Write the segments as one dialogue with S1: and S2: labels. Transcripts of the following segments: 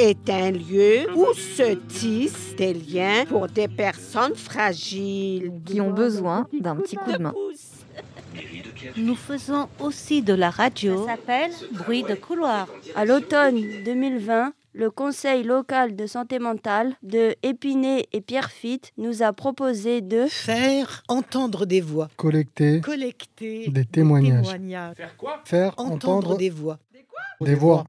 S1: est un lieu où se tissent des liens pour des personnes fragiles.
S2: Qui ont besoin d'un petit coup de main.
S3: Nous faisons aussi de la radio.
S4: Ça s'appelle
S3: Bruit de couloir.
S4: À l'automne 2020, le Conseil local de santé mentale de Épinay et Pierrefitte nous a proposé de
S5: faire entendre des voix,
S6: collecter,
S5: collecter
S6: des témoignages,
S7: Faire quoi?
S6: Faire
S5: entendre,
S6: entendre
S5: des voix,
S6: des voix,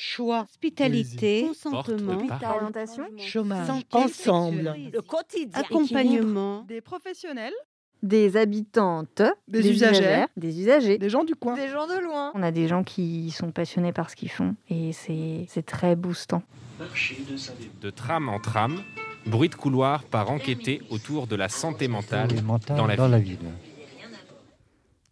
S5: choix,
S3: Hospitalité,
S7: Consentement.
S2: Orientation,
S5: chômage,
S3: Santé
S5: ensemble,
S1: Le quotidien.
S3: accompagnement,
S8: des professionnels,
S2: des habitantes,
S8: Des usagères.
S2: des usagers,
S8: des gens du coin.
S2: des gens de loin. On a des gens qui sont passionnés par ce qu'ils font et c'est c'est très boostant.
S7: De tram en tram, bruit de couloir par enquêter autour de la santé mentale dans la ville.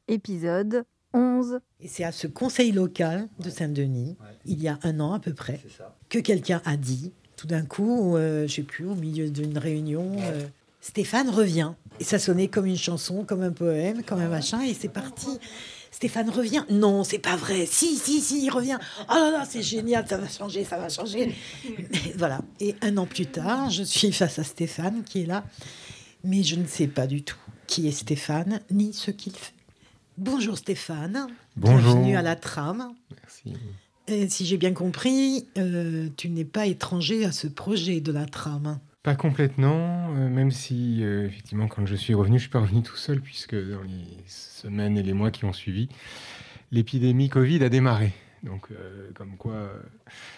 S2: Épisode 11.
S5: Et c'est à ce conseil local de Saint-Denis, il y a un an à peu près, que quelqu'un a dit, tout d'un coup, euh, je sais plus, au milieu d'une réunion, euh, Stéphane revient. Et ça sonnait comme une chanson, comme un poème, comme un machin, et c'est parti. Stéphane revient. Non, c'est pas vrai. Si, si, si, il revient. Oh là là, c'est génial, ça va changer, ça va changer. Voilà. Et un an plus tard, je suis face à Stéphane qui est là, mais je ne sais pas du tout qui est Stéphane, ni ce qu'il fait. Bonjour Stéphane.
S9: Bonjour.
S5: Bienvenue à la trame.
S9: Merci.
S5: Et si j'ai bien compris, euh, tu n'es pas étranger à ce projet de la trame.
S9: Pas complètement, euh, même si euh, effectivement quand je suis revenu, je suis pas revenu tout seul puisque dans les semaines et les mois qui ont suivi, l'épidémie Covid a démarré. Donc comme quoi,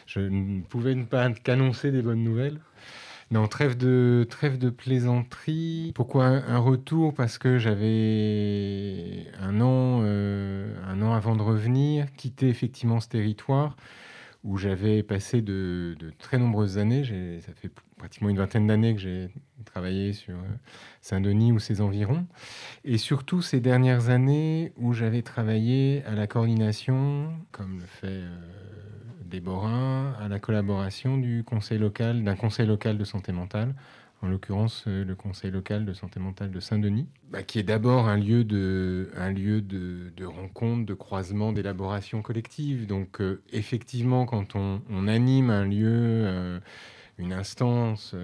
S9: je ne pouvais ne pas qu'annoncer des bonnes nouvelles. Non, trêve de trêve de plaisanterie. Pourquoi un, retour? Parce que j'avais un an, euh, un an avant de revenir, quitté effectivement ce territoire où j'avais passé de, très nombreuses années. Ça fait pratiquement une vingtaine d'années que j'ai travaillé sur euh, Saint-Denis ou ses environs. Et surtout ces dernières années où j'avais travaillé à la coordination, comme le fait euh, Déborah, à la collaboration du conseil local, d'un conseil local de santé mentale, en l'occurrence euh, le conseil local de santé mentale de Saint-Denis, bah, qui est d'abord un lieu de, un lieu de, de rencontre, de croisement, d'élaboration collective. Donc euh, effectivement, quand on, anime un lieu, euh, une instance,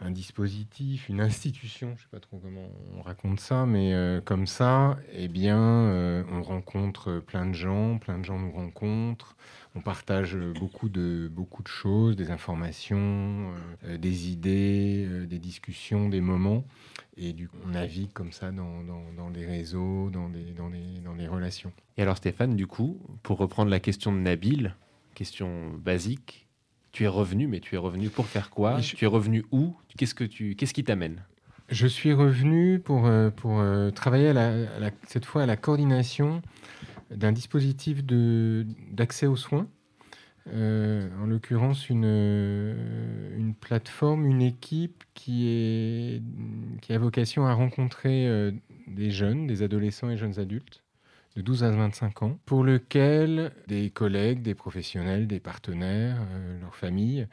S9: un dispositif, une institution, je ne sais pas trop comment on raconte ça, mais euh, comme ça, eh bien, euh, on rencontre plein de gens, plein de gens nous rencontrent, on partage beaucoup de, beaucoup de choses, des informations, euh, des idées, des discussions, des moments, et du coup, on navigue comme ça dans, dans, dans les réseaux, dans des, dans, dans les relations.
S7: Et alors Stéphane, du coup, pour reprendre la question de Nabil, question basique, tu es revenu, mais tu es revenu pour faire quoi
S9: je-
S7: Tu es revenu où Qu'est-ce que tu, qu'est-ce qui t'amène
S9: Je suis revenu pour, euh, pour euh, travailler à la- à la- cette fois à la coordination d'un dispositif de- d'accès aux soins. Euh, en l'occurrence, une, une plateforme, une équipe qui, est, qui a vocation à rencontrer des jeunes, des adolescents et jeunes adultes de 12 à 25 ans, pour lequel des collègues, des professionnels, des partenaires, euh, leurs familles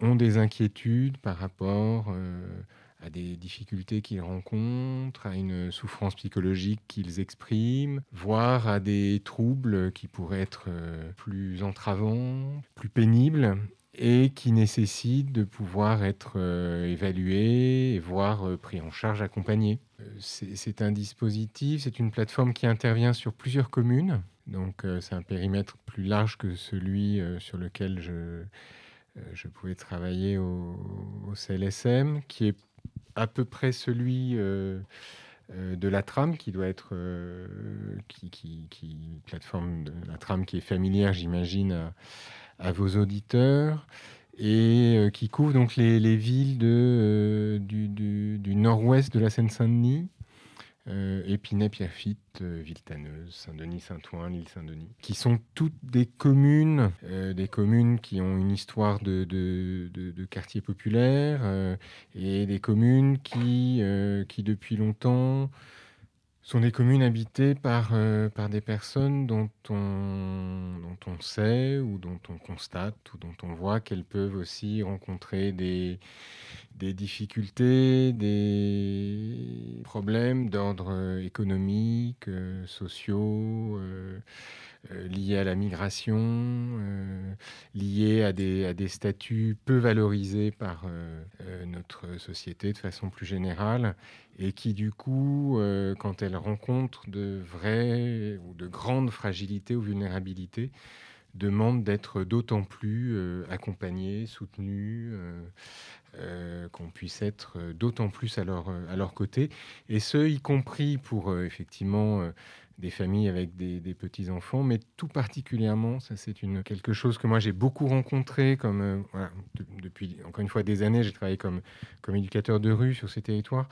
S9: ont des inquiétudes par rapport euh, à des difficultés qu'ils rencontrent, à une souffrance psychologique qu'ils expriment, voire à des troubles qui pourraient être euh, plus entravants, plus pénibles et qui nécessitent de pouvoir être euh, évalués et voire euh, pris en charge, accompagnés. Euh, C'est un dispositif, c'est une plateforme qui intervient sur plusieurs communes, donc c'est un périmètre plus large que celui sur lequel je, je pouvais travailler au, CLSM, qui est à peu près celui de la tram, qui doit être qui, qui, qui- plateforme de la tram qui est familière, j'imagine, à vos auditeurs, et euh, qui couvre donc les, les villes de, euh, du, du- du nord-ouest de la Seine-Saint-Denis, euh, Épinay, Pierrefitte, euh, Villetaneuse, Saint-Denis, Saint-Ouen, l'île Saint-Denis, qui sont toutes des communes, des communes qui ont une histoire de, de, de- de quartiers populaires euh, et des communes qui, qui depuis longtemps sont des communes habitées par, euh, par des personnes dont on, dont on sait ou dont on constate ou dont on voit qu'elles peuvent aussi rencontrer des, des difficultés, des problèmes d'ordre économique, sociaux, liés à la migration, à des, à des, statuts peu valorisés par notre société de façon plus générale, et qui du coup, quand elles rencontrent de vraies ou de grandes fragilités ou vulnérabilités, demandent d'être d'autant plus accompagnés, soutenus, euh, qu'on puisse être euh, d'autant plus à leur, à leur côté, et ce, y compris pour euh, effectivement des familles avec des, petits-enfants, mais tout particulièrement, ça c'est quelque chose que moi j'ai beaucoup rencontré, comme depuis encore une fois des années, j'ai travaillé comme, comme éducateur de rue sur ces territoires,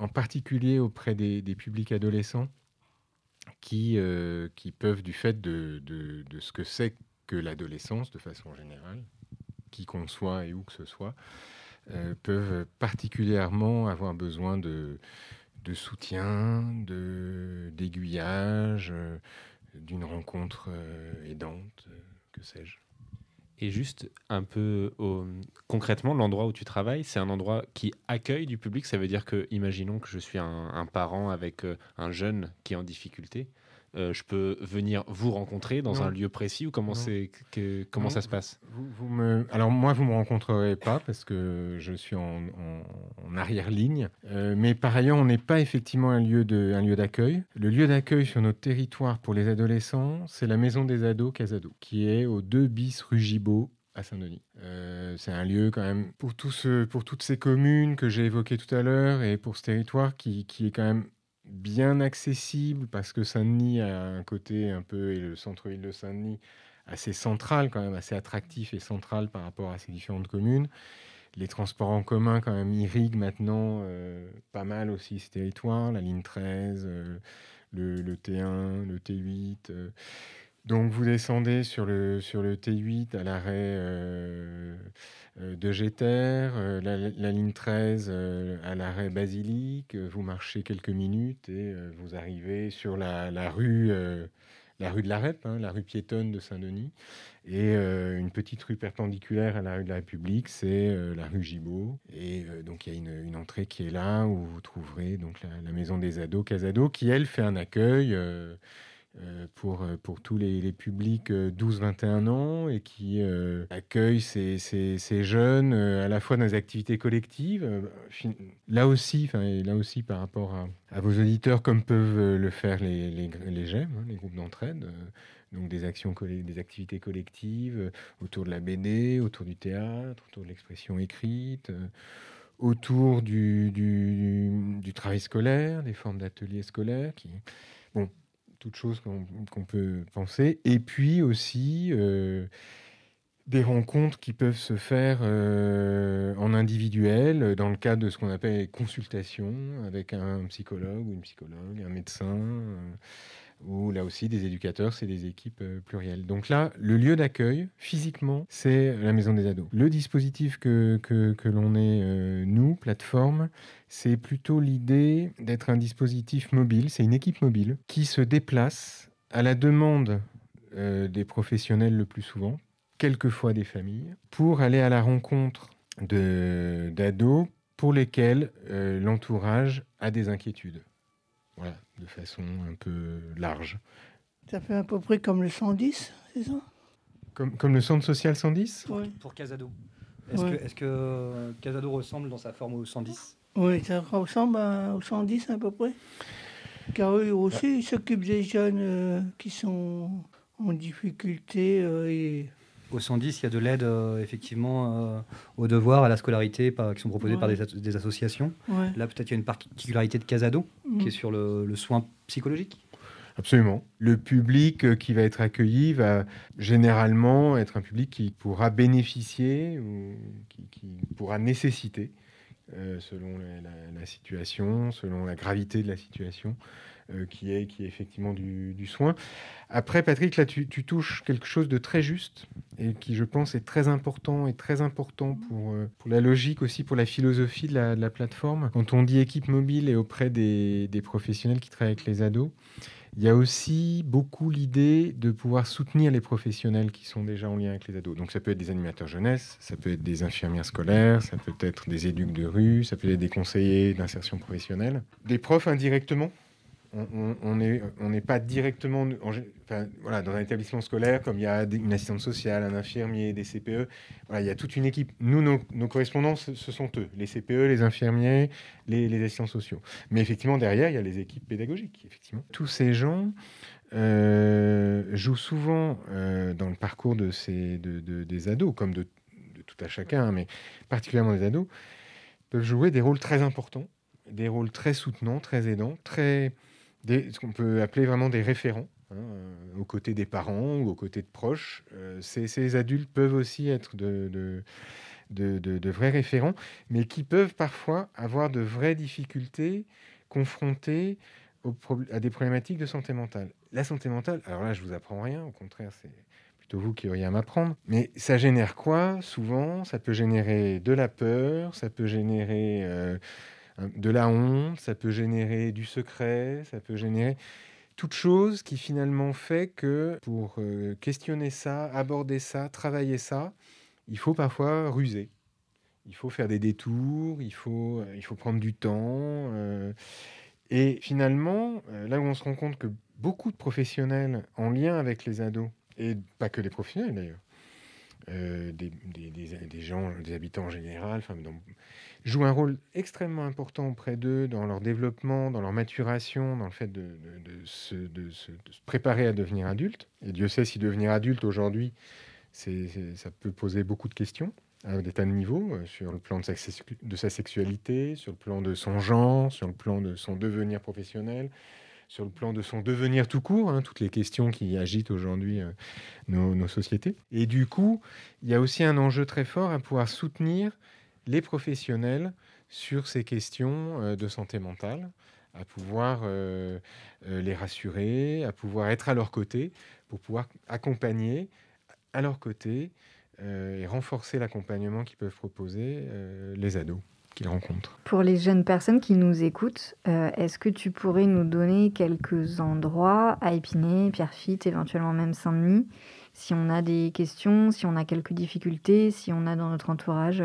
S9: en particulier auprès des, publics adolescents qui, qui peuvent, du fait de, de, de ce que c'est que l'adolescence de façon générale, qui qu'on soit et où que ce soit, euh, peuvent particulièrement avoir besoin de, de soutien, d'aiguillage, euh, d'une rencontre euh, aidante, que sais-je.
S7: Et juste un peu concrètement, l'endroit où tu travailles, c'est un endroit qui accueille du public? Ça veut dire que, imaginons que je suis un parent avec un jeune qui est en difficulté. Euh, je peux venir vous rencontrer dans un lieu précis ou comment, c'est, que, comment ça se passe
S9: vous, me... Alors moi, vous ne me rencontrerez pas parce que je suis en, arrière-ligne. Euh, mais par ailleurs, on n'est pas effectivement un lieu, de, un lieu d'accueil. Le lieu d'accueil sur notre territoire pour les adolescents, c'est la Maison des Ados Casado, qui est au 2 bis rue Gibaud à Saint-Denis. Euh, c'est un lieu quand même pour, pour toutes ces communes que j'ai évoquées tout à l'heure et pour ce territoire qui, qui est quand même bien accessible parce que Saint-Denis a un côté un peu, et le centre-ville de Saint-Denis, assez central quand même, assez attractif et central par rapport à ces différentes communes. Les transports en commun quand même irriguent maintenant euh, pas mal aussi ce territoire, la ligne 13, euh, le, T1, le T8. Donc vous descendez sur le, sur le T8 à l'arrêt euh, euh, de Géter, euh, la, ligne 13 à l'arrêt Basilique, vous marchez quelques minutes et vous arrivez sur la, rue, la rue de la hein, la rue piétonne de Saint-Denis. Et une petite rue perpendiculaire à la rue de la République, c'est la rue Gibault. Et donc il y a une, entrée qui est là où vous trouverez donc la, maison des ados, Casado, qui elle fait un accueil pour, euh, pour tous les, publics 12-21 euh, ans et qui accueille ces, ces, jeunes à la fois dans les activités collectives, là aussi, là aussi par rapport à, vos auditeurs, comme peuvent le faire les, les, les GEM, hein, les groupes d'entraide donc des actions, des activités collectives autour de la BD, autour du théâtre, autour de l'expression écrite, autour du, du, du, travail scolaire, des formes d'ateliers scolaires. Qui, bon, toutes choses qu'on peut penser. Et puis aussi euh, des rencontres qui peuvent se faire euh, en individuel, dans le cadre de ce qu'on appelle les consultations avec un psychologue ou une psychologue, un médecin. Ou là aussi des éducateurs, c'est des équipes euh, plurielles. Donc là, le lieu d'accueil, physiquement, c'est la maison des ados. Le dispositif que, que, l'on est, euh, nous, plateforme, c'est plutôt l'idée d'être un dispositif mobile, c'est une équipe mobile qui se déplace à la demande euh, des professionnels le plus souvent, quelquefois des familles, pour aller à la rencontre d'ados pour lesquels l'entourage a des inquiétudes. Voilà, de façon un peu large.
S10: Ça fait à peu près comme le 110, c'est ça?
S9: Comme, comme, le centre social 110
S10: Oui.
S11: Pour Casado. Est-ce que, est que, euh, Casado ressemble dans sa forme au 110
S10: Oui, ça ressemble au 110 à peu près. Car eux aussi, ils s'occupent des jeunes euh, qui sont en difficulté euh, et
S11: au 110, il y a de l'aide euh, effectivement euh, aux devoirs, à la scolarité qui sont proposés par des, associations. Là, peut-être il y a une particularité de Casado qui est mm. sur le, soin psychologique.
S9: Absolument. Le public euh, qui va être accueilli va généralement être un public qui pourra bénéficier ou qui, pourra nécessiter, selon la, situation, selon la gravité de la situation, euh, qui, est, qui est effectivement du, soin. Après, Patrick, là, tu, touches quelque chose de très juste et qui, je pense, est très important et très important pour, euh, pour la logique aussi, pour la philosophie de la, plateforme. Quand on dit équipe mobile et auprès des, professionnels qui travaillent avec les ados, Il y a aussi beaucoup l'idée de pouvoir soutenir les professionnels qui sont déjà en lien avec les ados. Donc ça peut être des animateurs jeunesse, ça peut être des infirmières scolaires, ça peut être des éducs de rue, ça peut être des conseillers d'insertion professionnelle, des profs indirectement? On n'est pas directement voilà, dans un établissement scolaire comme il y a une assistante sociale, un infirmier, des CPE. Voilà, il y a toute une équipe. Nous, nos, correspondants, ce sont eux, les CPE, les infirmiers, les, assistants sociaux. Mais effectivement, derrière, il y a les équipes pédagogiques. Effectivement. Tous ces gens euh, jouent souvent euh, dans le parcours des ados, comme de, tout à chacun, hein, mais particulièrement des ados, peuvent jouer des rôles très importants, des rôles très soutenants, très aidants, très ce qu'on peut appeler vraiment des référents, hein, euh, aux côtés des parents ou aux côtés de proches. Euh, ces, adultes peuvent aussi être de, de, vrais référents, mais qui peuvent parfois avoir de vraies difficultés confrontés à des problématiques de santé mentale. La santé mentale, alors là, je vous apprends rien, au contraire, c'est plutôt vous qui auriez à m'apprendre. Mais ça génère quoi Souvent, ça peut générer de la peur, ça peut générer... Euh, de la honte, ça peut générer du secret, ça peut générer toute chose qui finalement fait que pour euh, questionner ça, aborder ça, travailler ça, il faut parfois ruser. Il faut faire des détours, il faut, euh, il faut prendre du temps. Euh. et finalement, là où on se rend compte que beaucoup de professionnels en lien avec les ados, et pas que les professionnels d'ailleurs, des, des, gens, des habitants en général, jouent un rôle extrêmement important auprès d'eux dans leur développement, dans leur maturation, dans le fait de, se, préparer à devenir adulte. Et Dieu sait si devenir adulte aujourd'hui, ça peut poser beaucoup de questions à des tas de niveaux, euh, sur le plan de sa, sexualité, sur le plan de son genre, sur le plan de son devenir professionnel, sur le plan de son devenir tout court, hein, toutes les questions qui agitent aujourd'hui euh, nos, sociétés. Et du coup, il y a aussi un enjeu très fort à pouvoir soutenir les professionnels sur ces questions euh, de santé mentale, à pouvoir euh, les rassurer, à pouvoir être à leur côté, pour pouvoir accompagner à leur côté et renforcer l'accompagnement qu'ils peuvent proposer les ados qu'ils rencontrent.
S2: Pour les jeunes personnes qui nous écoutent, est-ce que tu pourrais nous donner quelques endroits à Épinay, Pierrefitte, éventuellement même Saint-Denis, si on a des questions, si on a quelques difficultés, si on a dans notre entourage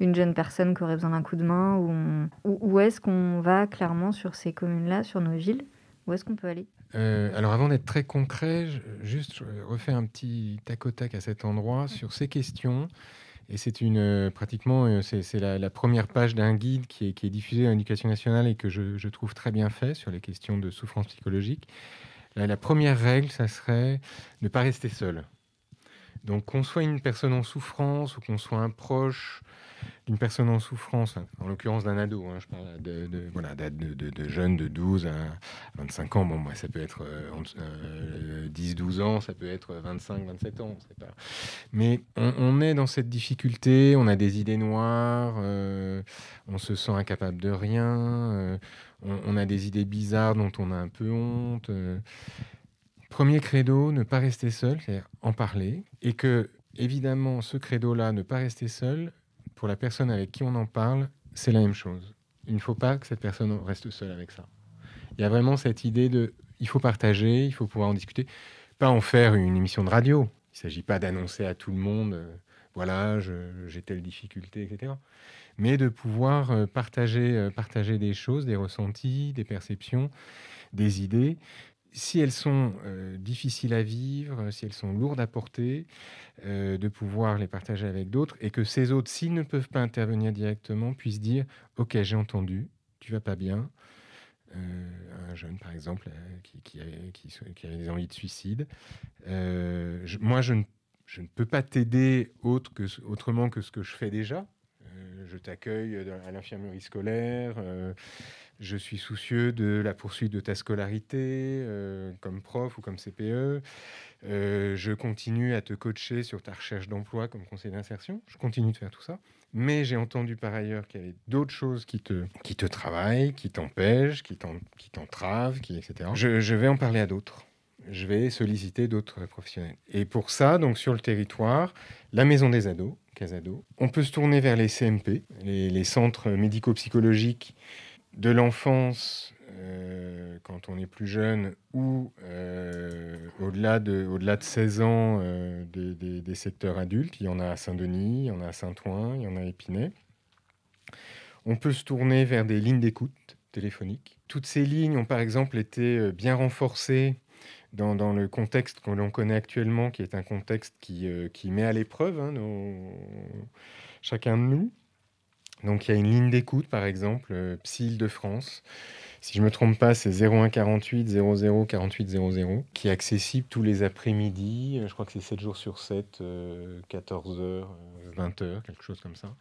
S2: une jeune personne qui aurait besoin d'un coup de main Ou où est-ce qu'on va clairement sur ces communes-là, sur nos villes? Où est-ce qu'on peut aller?
S9: Euh, alors avant d'être très concret, je, juste refais un petit tac au tac à cet endroit sur ces questions. Et c'est une euh, pratiquement euh, c'est la, première page d'un guide qui est, qui est, diffusé à l'éducation nationale et que je, je, trouve très bien fait sur les questions de souffrance psychologique. la première règle, ça serait ne pas rester seul. Donc qu'on soit une personne en souffrance ou qu'on soit un proche d'une personne en souffrance, en l'occurrence d'un ado, hein, je parle de, voilà, de, de, jeunes de 12 à 25 ans, bon, moi, ça peut être 10-12 euh, ans, ça peut être 25-27 ans, pas... mais on, est dans cette difficulté, on a des idées noires, euh, on se sent incapable de rien, euh, on, on, a des idées bizarres dont on a un peu honte. Premier credo, ne pas rester seul, c'est-à-dire en parler, et que évidemment, ce credo-là, ne pas rester seul, pour la personne avec qui on en parle, c'est la même chose. Il ne faut pas que cette personne reste seule avec ça. Il y a vraiment cette idée de, il faut partager, il faut pouvoir en discuter, pas en faire une émission de radio. Il ne s'agit pas d'annoncer à tout le monde, euh, voilà, j'ai telle difficulté, etc. Mais de pouvoir euh, partager, euh, partager des choses, des ressentis, des perceptions, des idées, si elles sont euh, difficiles à vivre, si elles sont lourdes à porter, euh, de pouvoir les partager avec d'autres et que ces autres, s'ils ne peuvent pas intervenir directement, puissent dire Ok, j'ai entendu, tu vas pas bien. Euh, un jeune, par exemple, qui, qui, des envies de suicide. moi, je ne, je ne, peux pas t'aider autre que, autrement que ce que je fais déjà. je t'accueille à l'infirmerie scolaire je suis soucieux de la poursuite de ta scolarité euh, comme prof ou comme CPE. Euh, je continue à te coacher sur ta recherche d'emploi comme conseiller d'insertion. Je continue de faire tout ça. Mais j'ai entendu par ailleurs qu'il y avait d'autres choses qui te, qui te travaillent, qui t'empêchent, qui t'entravent, qui, etc. Je, vais en parler à d'autres. Je vais solliciter d'autres professionnels. Et pour ça, donc sur le territoire, la maison des ados, Casado, on peut se tourner vers les CMP, les centres médico-psychologiques de l'enfance, euh, quand on est plus jeune ou au-delà de, au -delà de 16 ans des, des, secteurs adultes. Il y en a à Saint-Denis, il y en a à Saint-Ouen, il y en a à Épinay. On peut se tourner vers des lignes d'écoute téléphoniques. Toutes ces lignes ont par exemple été bien renforcées dans, le contexte que l'on connaît actuellement, qui est un contexte qui, qui met à l'épreuve hein, chacun de nous. Donc il y a une ligne d'écoute, par exemple, euh, de France. Si je ne me trompe pas, c'est 01 48 00 48 00, qui est accessible tous les après-midi. Euh, je crois que c'est 7 jours sur 7, 14h, 20h, quelque chose comme ça.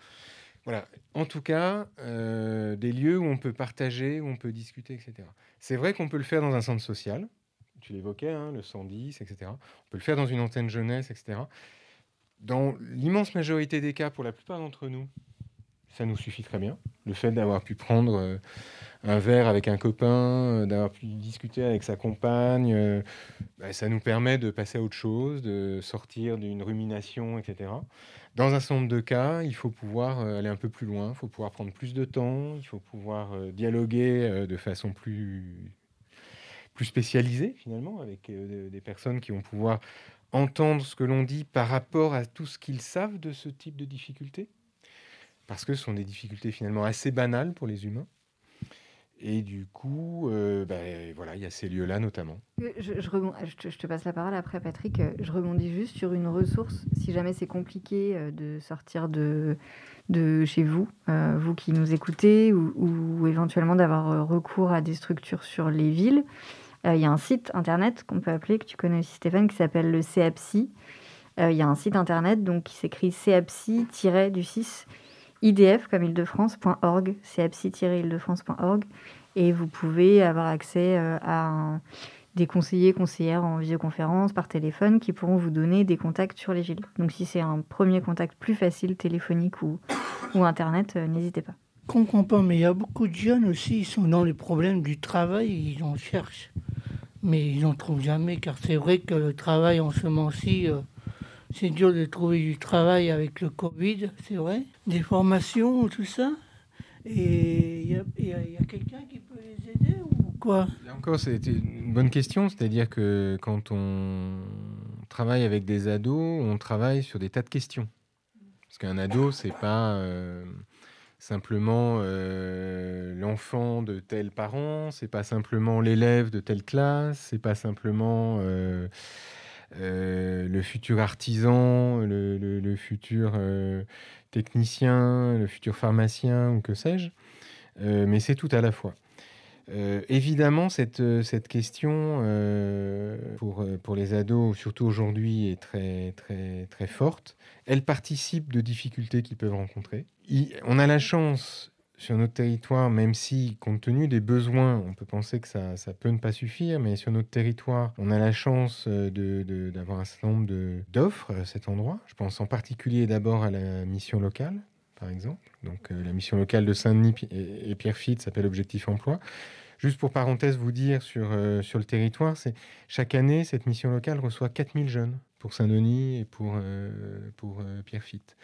S9: Voilà. En tout cas, euh, des lieux où on peut partager, où on peut discuter, etc. C'est vrai qu'on peut le faire dans un centre social. Tu l'évoquais, hein, le 110, etc. On peut le faire dans une antenne jeunesse, etc. Dans l'immense majorité des cas, pour la plupart d'entre nous, ça nous suffit très bien. Le fait d'avoir pu prendre euh, un verre avec un copain, euh, d'avoir pu discuter avec sa compagne, euh, bah, ça nous permet de passer à autre chose, de sortir d'une rumination, etc. Dans un certain nombre de cas, il faut pouvoir aller un peu plus loin, il faut pouvoir prendre plus de temps, il faut pouvoir dialoguer de façon plus, plus spécialisée finalement avec des personnes qui vont pouvoir entendre ce que l'on dit par rapport à tout ce qu'ils savent de ce type de difficultés parce que ce sont des difficultés finalement assez banales pour les humains. Et du coup, euh, ben, voilà, il y a ces lieux-là notamment.
S2: Je, te, passe la parole après, Patrick. Je rebondis juste sur une ressource, si jamais c'est compliqué euh, de sortir de, chez vous, euh, vous qui nous écoutez, ou, éventuellement d'avoir recours à des structures sur les villes. Il y a un site internet qu'on peut appeler, que tu connais aussi Stéphane, qui s'appelle le CAPSI. Il y a un site internet donc, qui s'écrit CAPSI-du 6 idf comme ile-de-france.org, capsi-ile-de-france.org, et vous pouvez avoir accès euh, à des conseillers, conseillères en visioconférence, par téléphone, qui pourront vous donner des contacts sur les villes. Donc si c'est un premier contact plus facile, téléphonique ou, ou Internet, euh, n'hésitez pas.
S10: Comprends pas, mais il y a beaucoup de jeunes aussi, ils sont dans les problèmes du travail, ils en cherchent. Mais ils n'en trouvent jamais, car c'est vrai que le travail en ce moment-ci, euh, c'est dur de trouver du travail avec le Covid, c'est vrai. Des formations, tout ça. Et il y a, quelqu'un qui peut les aider ou quoi?
S9: Là encore, c'est une bonne question. C'est-à-dire que quand on travaille avec des ados, on travaille sur des tas de questions. Parce qu'un ado, c'est pas euh, simplement euh, l'enfant de tel parent, c'est pas simplement l'élève de telle classe, c'est pas simplement euh, euh, le futur artisan, le, futur euh, technicien, le futur pharmacien ou que sais-je. Euh, mais c'est tout à la fois. évidemment, cette, cette question pour, pour les ados, surtout aujourd'hui, est très, très, très forte. Elle participe de difficultés qu'ils peuvent rencontrer. on a la chance sur notre territoire, même si, compte tenu des besoins, on peut penser que ça, ça peut ne pas suffire, mais sur notre territoire, on a la chance euh, d'avoir un certain nombre d'offres à cet endroit. Je pense en particulier d'abord à la mission locale, par exemple. Donc, euh, la mission locale de Saint-Denis et, Pierrefitte s'appelle Objectif Emploi. Juste pour parenthèse, vous dire sur, euh, sur le territoire, c'est chaque année, cette mission locale reçoit 4000 jeunes pour Saint-Denis et pour, pour Pierrefitte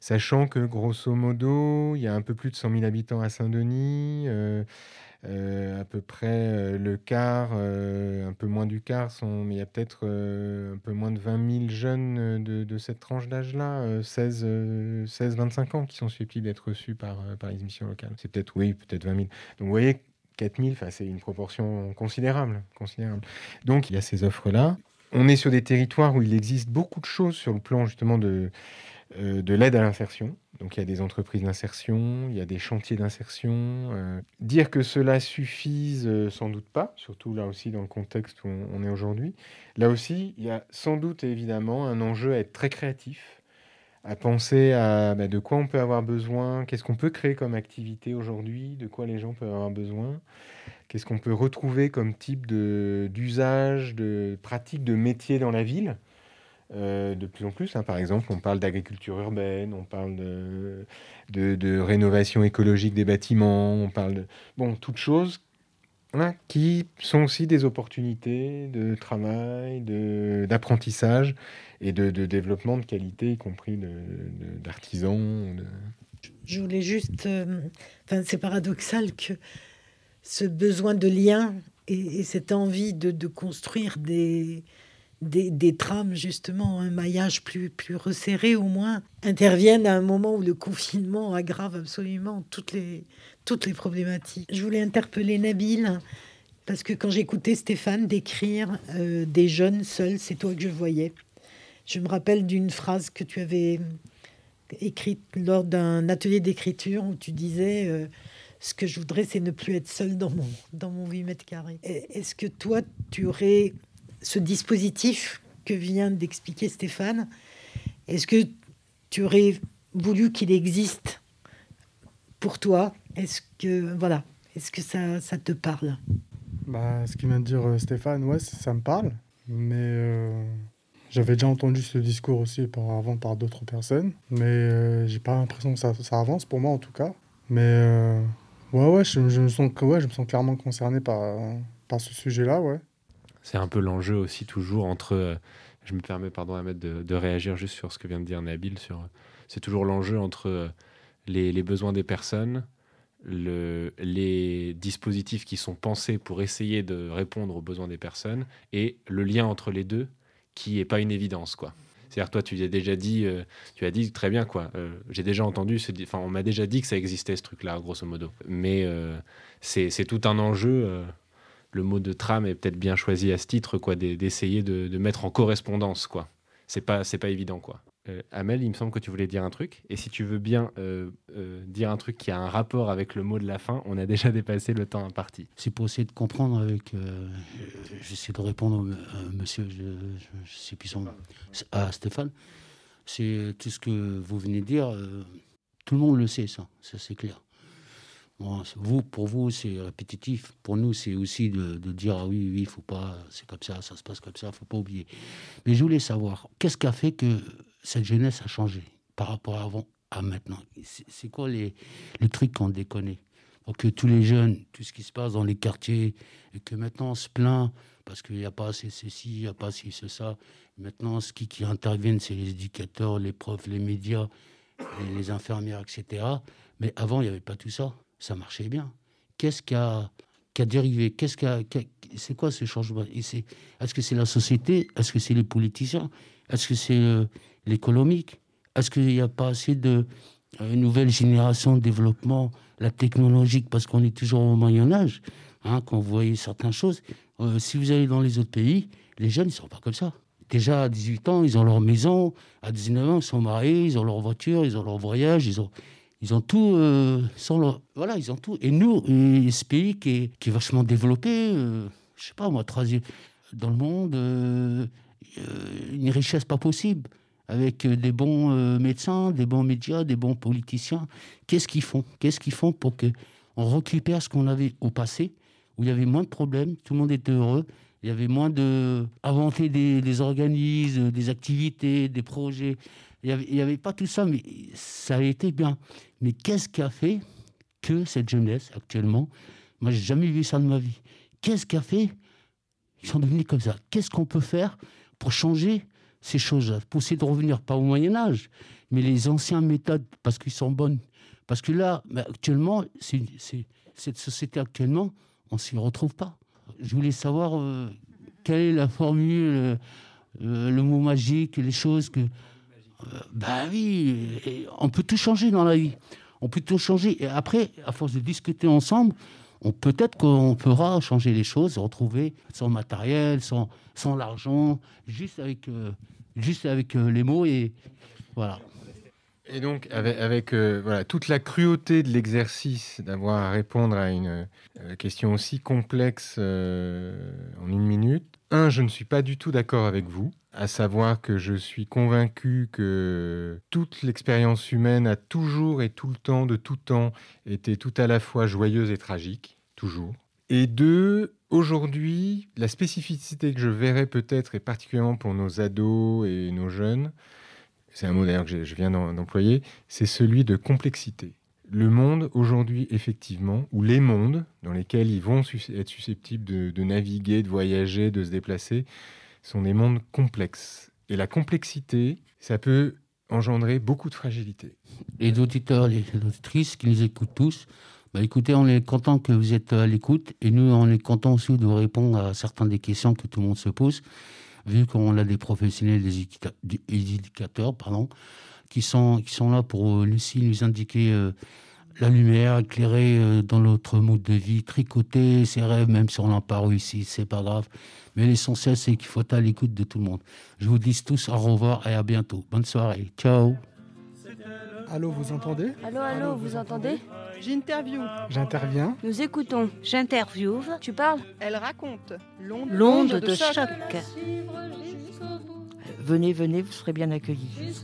S9: sachant que grosso modo, il y a un peu plus de 100 000 habitants à Saint-Denis, euh, euh, à peu près euh, le quart, un peu moins du quart, sont, mais il y a peut-être un peu moins de 20 000 jeunes de, cette tranche d'âge-là, 16-25 ans, qui sont susceptibles d'être reçus par, par les émissions locales. C'est peut-être, oui, peut-être 20 000. Donc vous voyez, 4 000, c'est une proportion considérable, considérable. Donc il y a ces offres-là. On est sur des territoires où il existe beaucoup de choses sur le plan justement de, euh, de l'aide à l'insertion. Donc il y a des entreprises d'insertion, il y a des chantiers d'insertion. Euh, dire que cela suffise, euh, sans doute pas, surtout là aussi dans le contexte où on, est aujourd'hui. Là aussi, il y a sans doute évidemment un enjeu à être très créatif, à penser à bah, de quoi on peut avoir besoin, qu'est-ce qu'on peut créer comme activité aujourd'hui, de quoi les gens peuvent avoir besoin, qu'est-ce qu'on peut retrouver comme type d'usage, de pratique, de métier dans la ville. Euh, de plus en plus. Hein. Par exemple, on parle d'agriculture urbaine, on parle de, rénovation écologique des bâtiments, on parle de bon, toutes choses qui sont aussi des opportunités de travail, d'apprentissage et de, développement de qualité, y compris d'artisans.
S5: Je voulais juste... Euh, c'est paradoxal que ce besoin de lien et, cette envie de, construire des, des, trames, justement, un maillage plus, plus resserré au moins, interviennent à un moment où le confinement aggrave absolument toutes les, toutes les problématiques. Je voulais interpeller Nabil, parce que quand j'écoutais Stéphane décrire euh, des jeunes seuls, c'est toi que je voyais. Je me rappelle d'une phrase que tu avais écrite lors d'un atelier d'écriture où tu disais... Euh, ce que je voudrais, c'est ne plus être seul dans mon, dans mon 8 mètres carrés. Est-ce que toi, tu aurais ce dispositif que vient d'expliquer Stéphane Est-ce que tu aurais voulu qu'il existe pour toi? Est-ce que, voilà, est-ce que ça, ça te parle?
S6: Bah, Ce qu'il vient de dire euh, Stéphane, ouais, ça me parle. Mais euh, j'avais déjà entendu ce discours aussi par, avant par d'autres personnes. Mais euh, j'ai pas l'impression que ça, ça, avance, pour moi en tout cas. Mais Ouais, ouais, je, me sens, ouais, je me sens clairement concerné par, par ce sujet-là, ouais.
S7: C'est un peu l'enjeu aussi, toujours entre. Euh, je me permets, pardon, Ahmed, de, de, réagir juste sur ce que vient de dire Nabil. Sur, c'est toujours l'enjeu entre euh, les, besoins des personnes, le, les dispositifs qui sont pensés pour essayer de répondre aux besoins des personnes et le lien entre les deux qui n'est pas une évidence, quoi. C'est-à-dire, toi, tu as déjà dit, euh, tu as dit très bien, quoi. J'ai déjà entendu, enfin, on m'a déjà dit que ça existait, ce truc-là, grosso modo. Mais c'est tout un enjeu. Le mot de tram est peut-être bien choisi à ce titre, quoi, d'essayer de, mettre en correspondance, quoi. C'est pas, c'est pas évident, quoi. Euh, Amel, il me semble que tu voulais dire un truc. Et si tu veux bien euh, euh, dire un truc qui a un rapport avec le mot de la fin, on a déjà dépassé le temps imparti.
S12: C'est pour essayer de comprendre avec. J'essaie de répondre à monsieur, je, je, son à Stéphane. C'est tout ce que vous venez de dire. tout le monde le sait, ça. Ça, c'est clair. Vous, pour vous, c'est répétitif. Pour nous, c'est aussi de, dire ah oui, oui, il faut pas, c'est comme ça, ça se passe comme ça, faut pas oublier. Mais je voulais savoir, qu'est-ce qui a fait que cette jeunesse a changé par rapport à avant à maintenant? C'est quoi les, les trucs qu'on déconne? Pour que tous les jeunes, tout ce qui se passe dans les quartiers, et que maintenant on se plaint parce qu'il n'y a pas assez ceci, il n'y a pas assez ça. Maintenant, ce qui, qui interviennent, c'est les éducateurs, les profs, les médias, les, infirmières, etc. Mais avant, il n'y avait pas tout ça. Ça marchait bien. Qu'est-ce qui a, dérivé? Qu'est-ce c'est quoi ce changement? Est-ce que c'est la société? Est-ce que c'est les politiciens? Est-ce que c'est euh, l'économique? Est-ce qu'il n'y a pas assez de euh, nouvelles générations de développement, la technologique, parce qu'on est toujours au Moyen Âge, hein, quand vous voyez certaines choses. Euh, si vous allez dans les autres pays, les jeunes, ne sont pas comme ça. Déjà, à 18 ans, ils ont leur maison. À 19 ans, ils sont mariés, ils ont leur voiture, ils ont leur voyage, ils ont, ils ont tout. Euh, voilà, ils ont tout. Et nous, ce pays qui est, vachement développé, je je sais pas moi, troisième dans le monde, une richesse pas possible avec euh, des bons euh, médecins, des bons médias, des bons politiciens. Qu'est-ce qu'ils font? Qu'est-ce qu'ils font pour que on récupère ce qu'on avait au passé, où il y avait moins de problèmes, tout le monde était heureux, il y avait moins de inventer des, organismes, des activités, des projets. Il n'y avait, pas tout ça, mais ça a été bien. Mais qu'est-ce qui a fait que cette jeunesse actuellement, moi j'ai jamais vu ça de ma vie. Qu'est-ce qui a fait Ils sont devenus comme ça? Qu'est-ce qu'on peut faire pour changer ces choses-là, pour essayer de revenir, pas au Moyen Âge, mais les anciennes méthodes, parce qu'ils sont bonnes. Parce que là, actuellement, c'est, cette société actuellement, on ne s'y retrouve pas. Je voulais savoir euh, quelle est la formule, euh, euh, le mot magique, les choses que... ben oui, on peut tout changer dans la vie. On peut tout changer. Et après, à force de discuter ensemble, peut-être qu'on pourra changer les choses, retrouver son matériel, sans, sans l'argent, juste avec juste avec euh, les mots et voilà.
S9: Et donc, avec, euh, voilà, toute la cruauté de l'exercice d'avoir à répondre à une euh, question aussi complexe en une minute, un, je ne suis pas du tout d'accord avec vous, à savoir que je suis convaincu que toute l'expérience humaine a toujours et tout le temps, de tout temps, été tout à la fois joyeuse et tragique, toujours. Et deux, Aujourd'hui, la spécificité que je verrais peut-être, et particulièrement pour nos ados et nos jeunes, c'est un mot d'ailleurs que je viens d'employer, c'est celui de complexité. Le monde aujourd'hui, effectivement, ou les mondes dans lesquels ils vont être susceptibles de, naviguer, de voyager, de se déplacer, sont des mondes complexes. Et la complexité, ça peut engendrer beaucoup de fragilité.
S12: Les auditeurs, les auditrices qui nous écoutent tous, Bah, écoutez, on est content que vous êtes à l'écoute et nous, on est content aussi de répondre à certaines des questions que tout le monde se pose, vu qu'on a des professionnels, des éducateurs, pardon, qui sont, qui sont là pour aussi nous indiquer euh, la lumière, éclairer euh, dans notre mode de vie, tricoter ses rêves, même si on n'a pas réussi, c'est pas grave. Mais l'essentiel, c'est qu'il faut être à l'écoute de tout le monde. Je vous dis tous au revoir et à bientôt. Bonne soirée. Ciao.
S6: Allô, vous entendez?
S4: Allô, allô, vous entendez?
S8: J'interview.
S6: J'interviens.
S4: Nous écoutons.
S3: J'interviewe.
S4: Tu parles?
S8: Elle raconte.
S3: L'onde de, choc.
S13: Venez, venez, vous serez bien accueillis.